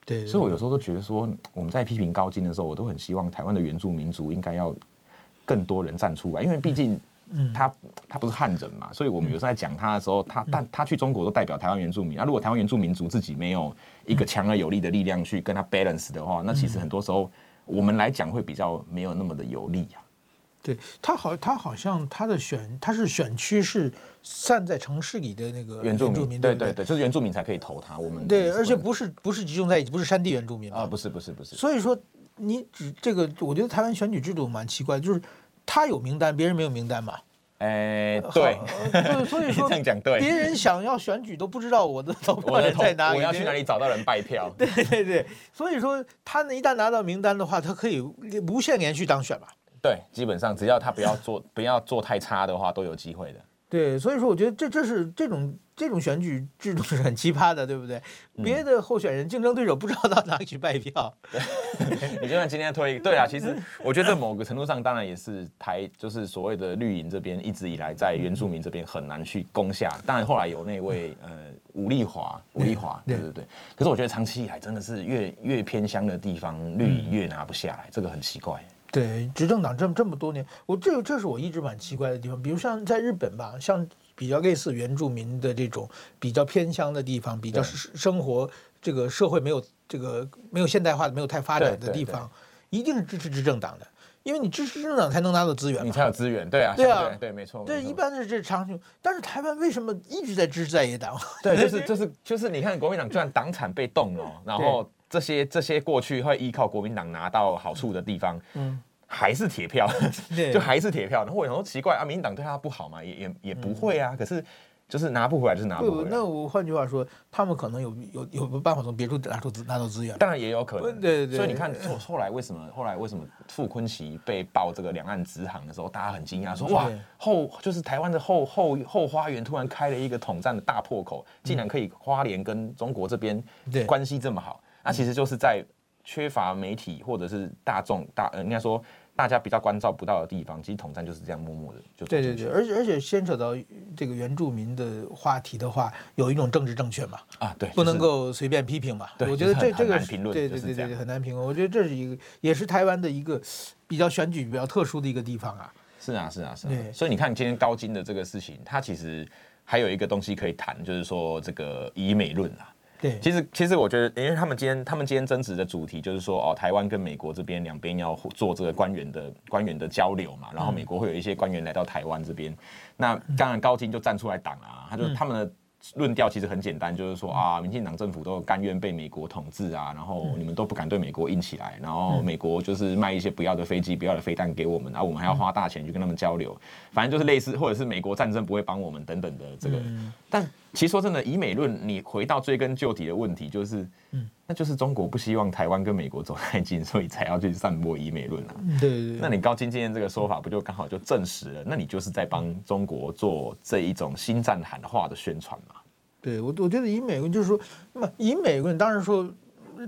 对，所以我有时候都觉得说，我们在批评高金的时候，我都很希望台湾的原住民族应该要更多人站出来，因为毕竟他他不是汉人嘛，所以我们有时候在讲他的时候，他但他去中国都代表台湾原住民，那如果台湾原住民族自己没有一个强而有力的力量去跟他 balance 的话，那其实很多时候我们来讲会比较没有那么的有利啊。对他好，他好像他的选他是选区是散在城市里的那个原住民，对对对，就是原住民才可以投他。我们对，而且不是不是集中在一起，不是山地原住民啊，不是不是不是。所以说，你只这个，我觉得台湾选举制度蛮奇怪，就是他有名单，别人没有名单嘛。哎，对，对，所以说 这样讲对，别人想要选举都不知道我的投票人在哪里，我要去哪里找到人拜票。对对对，所以说他一旦拿到名单的话，他可以无限连续当选嘛。对，基本上只要他不要做不要做太差的话，都有机会的。对，所以说我觉得这这是这种这种选举制度是很奇葩的，对不对？别的候选人竞争对手不知道到哪里去拜票。对，你就像今天推一个，对啊，其实我觉得某个程度上，当然也是台就是所谓的绿营这边一直以来在原住民这边很难去攻下。当然后来有那位呃吴丽华，吴丽华，对对对。可是我觉得长期以来真的是越越偏乡的地方，绿营越拿不下来，这个很奇怪。对，执政党这么这么多年，我这这是我一直蛮奇怪的地方。比如像在日本吧，像比较类似原住民的这种比较偏乡的地方，比较生活这个社会没有这个没有现代化的、没有太发展的地方，一定是支持执政党的，因为你支持执政党才能拿到资源，你才有资源。对啊，对啊，对，没错。对，一般是这长久。但是台湾为什么一直在支持在野党？对，就是就是就是，你看国民党居然党产被动了，然后。这些这些过去会依靠国民党拿到好处的地方，嗯，还是铁票，就还是铁票。然后我想说奇怪啊，民进党对他不好嘛？也也也不会啊。可是就是拿不回来，就是拿不回来。那我换句话说，他们可能有有有办法从别处拿出资拿到资源。当然也有可能，对对对。所以你看后后来为什么后来为什么傅昆奇被爆这个两岸直航的时候，大家很惊讶，说哇后就是台湾的后后后花园突然开了一个统战的大破口，竟然可以花莲跟中国这边关系这么好。那其实就是在缺乏媒体或者是大众大呃，应该说大家比较关照不到的地方，其实统战就是这样默默的就对对对，而且而且牵扯到这个原住民的话题的话，有一种政治正确嘛啊对，不能够随便批评嘛。对，我觉得这这个评论对对对对很难评论。我觉得这是一个也是台湾的一个比较选举比较特殊的一个地方啊。是啊是啊是啊。所以你看今天高金的这个事情，它其实还有一个东西可以谈，就是说这个以美论啊。对，其实其实我觉得，因为他们今天他们今天争执的主题就是说，哦，台湾跟美国这边两边要做这个官员的官员的交流嘛，然后美国会有一些官员来到台湾这边，那当然高金就站出来挡啊，他就他们的。论调其实很简单，就是说啊，民进党政府都甘愿被美国统治啊，然后你们都不敢对美国硬起来，然后美国就是卖一些不要的飞机、不要的飞弹给我们，然后我们还要花大钱去跟他们交流，反正就是类似，或者是美国战争不会帮我们等等的这个。但其实说真的，以美论，你回到追根究底的问题，就是，那就是中国不希望台湾跟美国走太近，所以才要去散播以美论啊。对对对。那你高金今天这个说法，不就刚好就证实了？那你就是在帮中国做这一种新战喊话的宣传嘛？对我，我觉得以美论就是说，那么以美论当然说，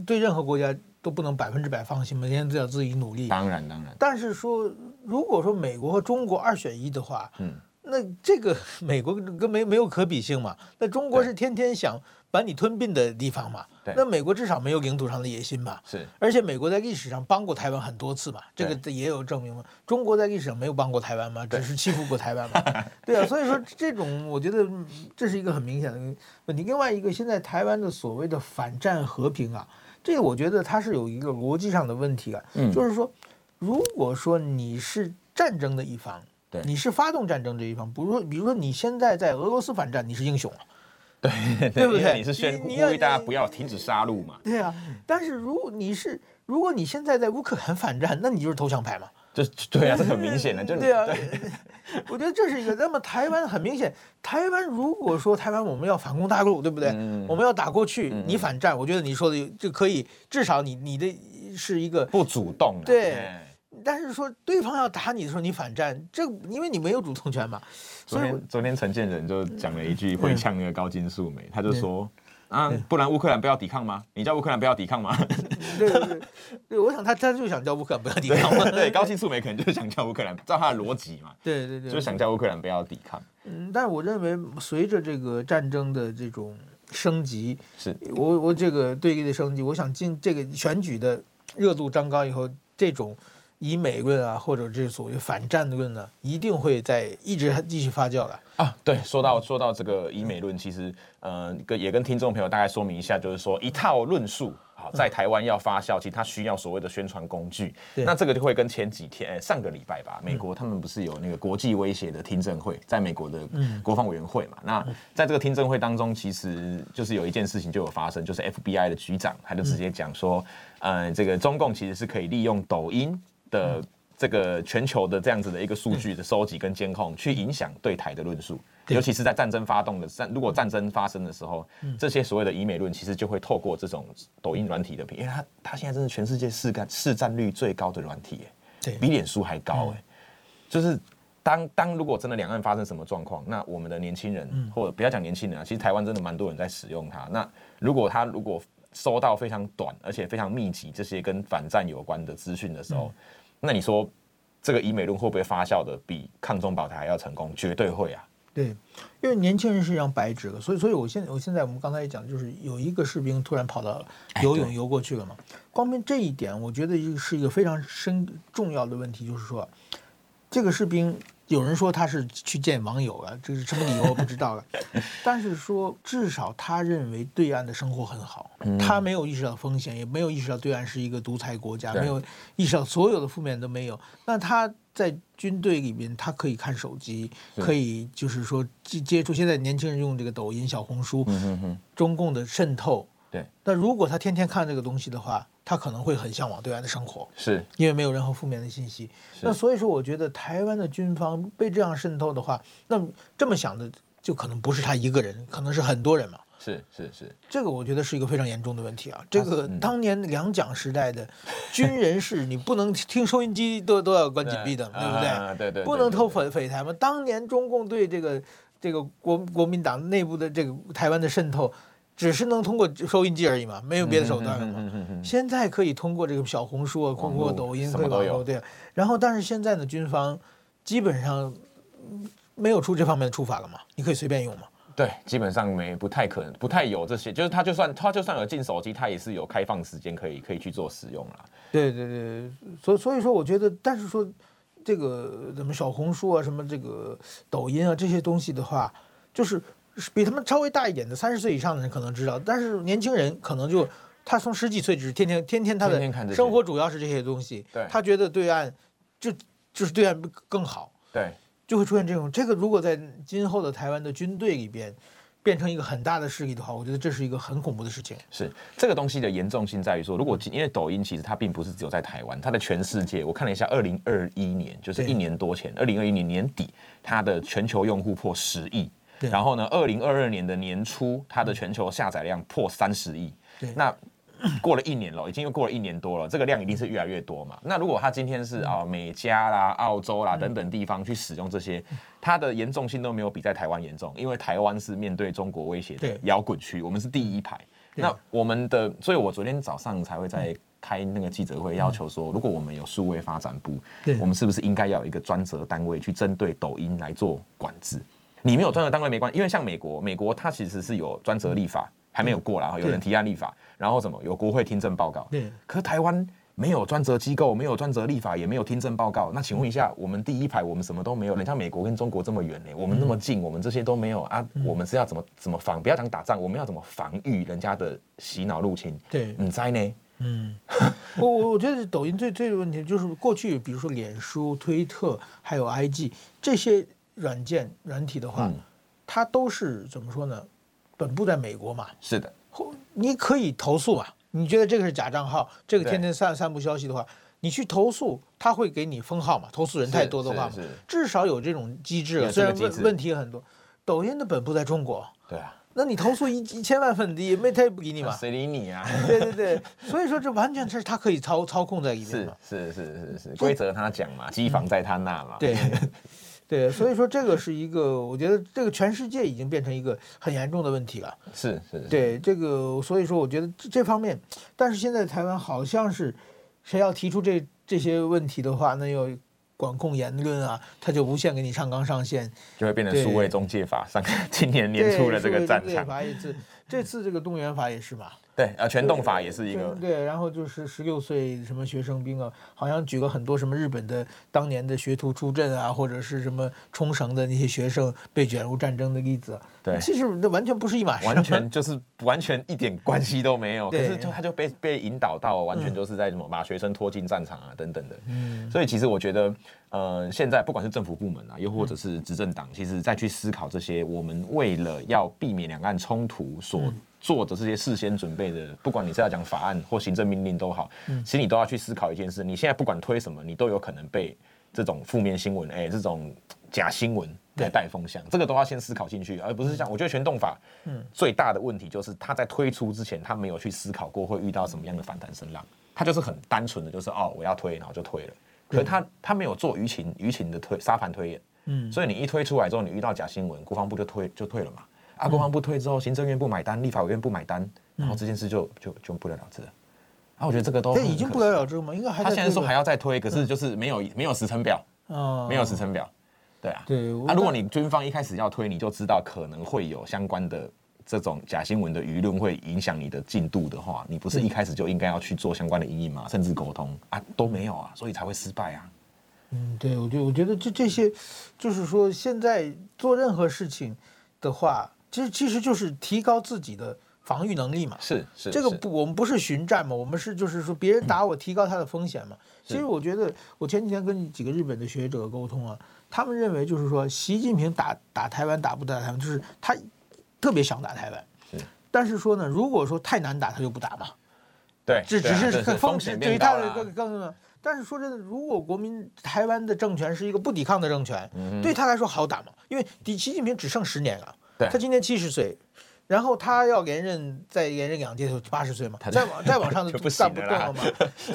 对任何国家都不能百分之百放心嘛，每天都要自己努力。当然，当然。但是说如果说美国和中国二选一的话，嗯，那这个 美国跟没没有可比性嘛？那中国是天天想把你吞并的地方嘛？对，那美国至少没有领土上的野心吧？是，而且美国在历史上帮过台湾很多次嘛，这个也有证明嘛。中国在历史上没有帮过台湾嘛？只是欺负过台湾嘛？对，对啊，所以说这种我觉得这是一个很明显的问题。另外一个，现在台湾的所谓的反战和平啊。这个我觉得它是有一个逻辑上的问题啊，嗯，就是说，如果说你是战争的一方，对，你是发动战争这一方，比如说，比如说你现在在俄罗斯反战，你是英雄了，对，对不对？你是宣呼吁大家不要停止杀戮嘛？对啊，但是如果你是，如果你现在在乌克兰反战，那你就是投降派嘛？这对啊，这很 明显的，就是对啊。我觉得这是一个。那么台湾很明显，台湾如果说台湾我们要反攻大陆，对不对？嗯、我们要打过去，你反战，我觉得你说的就可以，至少你你的是一个不主动的。对。但是说对方要打你的时候，你反战，这因为你没有主动权嘛。昨天昨天陈建仁就讲了一句会呛那个高金素梅，他就说。啊，不然乌克兰不要抵抗吗？你叫乌克兰不要抵抗吗？对对对，对，我想他他就想叫乌克兰不要抵抗嘛。对，高金素梅可能就是想叫乌克兰，照他的逻辑嘛。对对对，就想叫乌克兰不要抵抗。嗯，但是我认为随着这个战争的这种升级，是我我这个对立的升级，我想进这个选举的热度涨高以后，这种。以美论啊，或者这所谓反战论呢，一定会在一直继续发酵的啊。对，说到说到这个以美论，其实呃，跟也跟听众朋友大概说明一下，就是说一套论述好在台湾要发酵，其实它需要所谓的宣传工具。那这个就会跟前几天，哎，上个礼拜吧，美国他们不是有那个国际威胁的听证会，在美国的国防委员会嘛？那在这个听证会当中，其实就是有一件事情就有发生，就是 FBI 的局长他就直接讲说，呃，这个中共其实是可以利用抖音。的这个全球的这样子的一个数据的收集跟监控，去影响对台的论述，尤其是在战争发动的战，如果战争发生的时候，这些所谓的以美论，其实就会透过这种抖音软体的，因为它它现在真是全世界市占市占率最高的软体，哎，比脸书还高，哎，就是当当如果真的两岸发生什么状况，那我们的年轻人或者不要讲年轻人啊，其实台湾真的蛮多人在使用它，那如果他如果收到非常短而且非常密集这些跟反战有关的资讯的时候，那你说这个以美论会不会发酵的比抗中保台还要成功？绝对会啊！对，因为年轻人是一张白纸了，所以，所以我现在，我现在我们刚才也讲，就是有一个士兵突然跑到游泳游过去了嘛。光凭这一点，我觉得是一个非常深重要的问题，就是说这个士兵。有人说他是去见网友了，这是什么理由我不知道了。但是说至少他认为对岸的生活很好，他没有意识到风险，也没有意识到对岸是一个独裁国家，没有意识到所有的负面都没有。那他在军队里面，他可以看手机，可以就是说接接触。现在年轻人用这个抖音、小红书，中共的渗透。对。那如果他天天看这个东西的话，他可能会很向往对岸的生活，是因为没有任何负面的信息。那所以说，我觉得台湾的军方被这样渗透的话，那这么想的就可能不是他一个人，可能是很多人嘛。是是是，这个我觉得是一个非常严重的问题啊。这个当年两蒋时代的军人是，你不能听收音机都都要关紧闭的，对不对？对对，不能偷匪匪台嘛。当年中共对这个这个国国民党内部的这个台湾的渗透。只是能通过收音机而已嘛，没有别的手段了嘛。现在可以通过这个小红书啊，通过抖音，对吧？对。然后，但是现在的军方基本上没有出这方面的处罚了嘛，你可以随便用嘛。对，基本上没不太可能，不太有这些。就是他就算他就算有进手机，他也是有开放时间可以可以去做使用了。对对对，所以所以说，我觉得，但是说这个什么小红书啊，什么这个抖音啊这些东西的话，就是。比他们稍微大一点的三十岁以上的人可能知道，但是年轻人可能就他从十几岁只是天天天天他的生活主要是这些东西，对，他觉得对岸就就是对岸更好，对，就会出现这种这个如果在今后的台湾的军队里边变成一个很大的势力的话，我觉得这是一个很恐怖的事情。是这个东西的严重性在于说，如果因为抖音其实它并不是只有在台湾，它的全世界，我看了一下，二零二一年就是一年多前，二零二一年年底，它的全球用户破十亿。然后呢，二零二二年的年初，它的全球下载量破三十亿。对，那 过了一年了，已经又过了一年多了，这个量一定是越来越多嘛。那如果它今天是啊美加啦、澳洲啦等等地方去使用这些，它的严重性都没有比在台湾严重，因为台湾是面对中国威胁的摇滚区，我们是第一排。那我们的，所以我昨天早上才会在开那个记者会，要求说，如果我们有数位发展部，我们是不是应该要有一个专责单位去针对抖音来做管制？你没有专责单位没关系，因为像美国，美国它其实是有专责立法，还没有过啦，有人提案立法，然后什么有国会听证报告。对，可台湾。没有专责机构，没有专责立法，也没有听证报告。那请问一下，我们第一排我们什么都没有？人家美国跟中国这么远呢，我们那么近，我们这些都没有啊？我们是要怎么怎么防？不要讲打仗，我们要怎么防御人家的洗脑入侵？对，你猜呢？嗯，我我我觉得抖音最最的问题就是过去，比如说脸书、推特还有 IG 这些软件软体的话，它都是怎么说呢？本部在美国嘛？是的，你可以投诉啊。你觉得这个是假账号？这个天天散散布消息的话，你去投诉，他会给你封号嘛？投诉人太多的话，至少有这种机制了。虽然问问题很多，抖音的本部在中国。对啊，那你投诉一一千万粉也，没他也不给你嘛？谁理你啊？对对对，所以说这完全是他可以操操控在里面嘛。是是是是是，规则他讲嘛，机房在他那嘛。对。对，所以说这个是一个，我觉得这个全世界已经变成一个很严重的问题了。是是。对这个，所以说我觉得这方面，但是现在台湾好像是，谁要提出这这些问题的话，那要管控言论啊，他就无限给你上纲上线，就会变成数位中介法上今年年初的这个战场。对，法一次，这次这个动员法也是嘛。对，呃，全动法也是一个对，对，然后就是十六岁什么学生兵啊，好像举了很多什么日本的当年的学徒出阵啊，或者是什么冲绳的那些学生被卷入战争的例子。对，其实这完全不是一码事，完全就是完全一点关系都没有。可是就他就被被引导到完全就是在什么把学生拖进战场啊等等的。嗯，所以其实我觉得，呃，现在不管是政府部门啊，又或者是执政党，其实再去思考这些，我们为了要避免两岸冲突所。做的这些事先准备的，不管你是要讲法案或行政命令都好，其实你都要去思考一件事：你现在不管推什么，你都有可能被这种负面新闻，哎，这种假新闻来带风向，这个都要先思考进去，而不是像我觉得全动法，最大的问题就是他在推出之前，他没有去思考过会遇到什么样的反弹声浪，他就是很单纯的就是哦，我要推，然后就推了，可是他他没有做舆情舆情的推沙盘推演，嗯，所以你一推出来之后，你遇到假新闻，国防部就推就退了嘛。啊，国防部退之后，行政院不买单，立法委员不买单，然后这件事就就就不了了之了。啊，我觉得这个都已经不了了之了吗？应该还他现在说还要再推，可是就是没有没有时程表，没有时程表。对啊，对。啊，如果你军方一开始要推，你就知道可能会有相关的这种假新闻的舆论会影响你的进度的话，你不是一开始就应该要去做相关的阴影吗？甚至沟通啊都没有啊，所以才会失败啊。嗯，对，我觉我觉得这这些，就是说现在做任何事情的话。其实其实就是提高自己的防御能力嘛。是是，这个不，我们不是巡战嘛，我们是就是说别人打我，提高他的风险嘛。其实我觉得，我前几天跟几个日本的学者沟通啊，他们认为就是说，习近平打打台湾打不打台湾，就是他特别想打台湾。但是说呢，如果说太难打，他就不打嘛。对，只只是风险对于他的更更。但是说真的，如果国民台湾的政权是一个不抵抗的政权，对他来说好打嘛，因为习近平只剩十年了。他今年七十岁，然后他要连任，再连任两届就八十岁嘛，再往再往上 就干不动了嘛。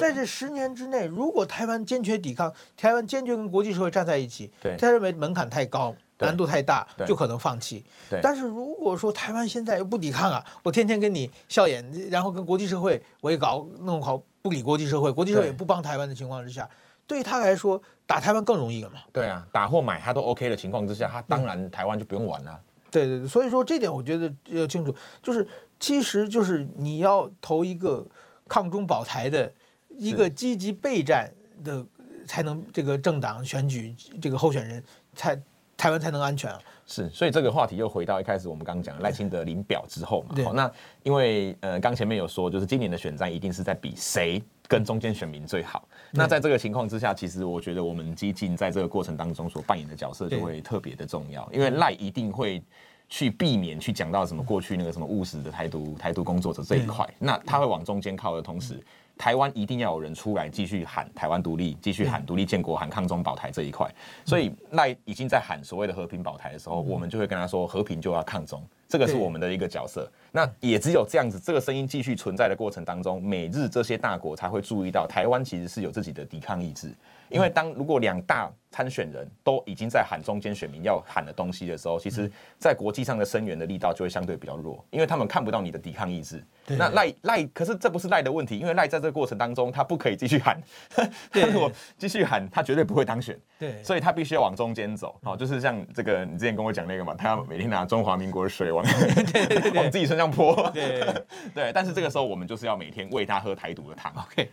在这十年之内，如果台湾坚决抵抗，台湾坚决跟国际社会站在一起，他认为门槛太高，难度太大，就可能放弃。但是如果说台湾现在又不抵抗啊，我天天跟你笑眼，然后跟国际社会我也搞弄好，不理国际社会，国际社会也不帮台湾的情况之下，对他来说打台湾更容易了嘛？对啊，打或买他都 OK 的情况之下，他当然台湾就不用玩了。对对对，所以说这点我觉得要清楚，就是其实就是你要投一个抗中保台的一个积极备战的，才能这个政党选举这个候选人才台湾才能安全啊。是，所以这个话题又回到一开始我们刚刚讲赖清德领表之后嘛。好，那因为呃刚前面有说，就是今年的选战一定是在比谁跟中间选民最好。那在这个情况之下，其实我觉得我们激进在这个过程当中所扮演的角色就会特别的重要，因为赖一定会。去避免去讲到什么过去那个什么务实的台独台独工作者这一块，那他会往中间靠的同时，台湾一定要有人出来继续喊台湾独立，继续喊独立建国，喊抗中保台这一块。所以赖已经在喊所谓的和平保台的时候，我们就会跟他说，和平就要抗中，这个是我们的一个角色。那也只有这样子，这个声音继续存在的过程当中，美日这些大国才会注意到台湾其实是有自己的抵抗意志。因为当如果两大参选人都已经在喊中间选民要喊的东西的时候，其实，在国际上的声援的力道就会相对比较弱，因为他们看不到你的抵抗意志。那赖赖，可是这不是赖的问题，因为赖在这这个过程当中，他不可以继续喊。他如果继续喊，他绝对不会当选。对，所以他必须要往中间走。好，就是像这个你之前跟我讲那个嘛，他要每天拿中华民国的水往 往自己身上泼。对 对，但是这个时候我们就是要每天喂他喝台独的汤。OK，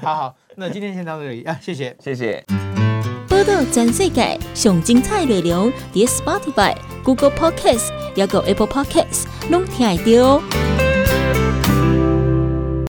好好，那今天先到这里啊，谢谢谢谢。报道全世界上精彩内容，伫 Spotify、Google Podcasts，还有 Apple Podcasts，拢听得到。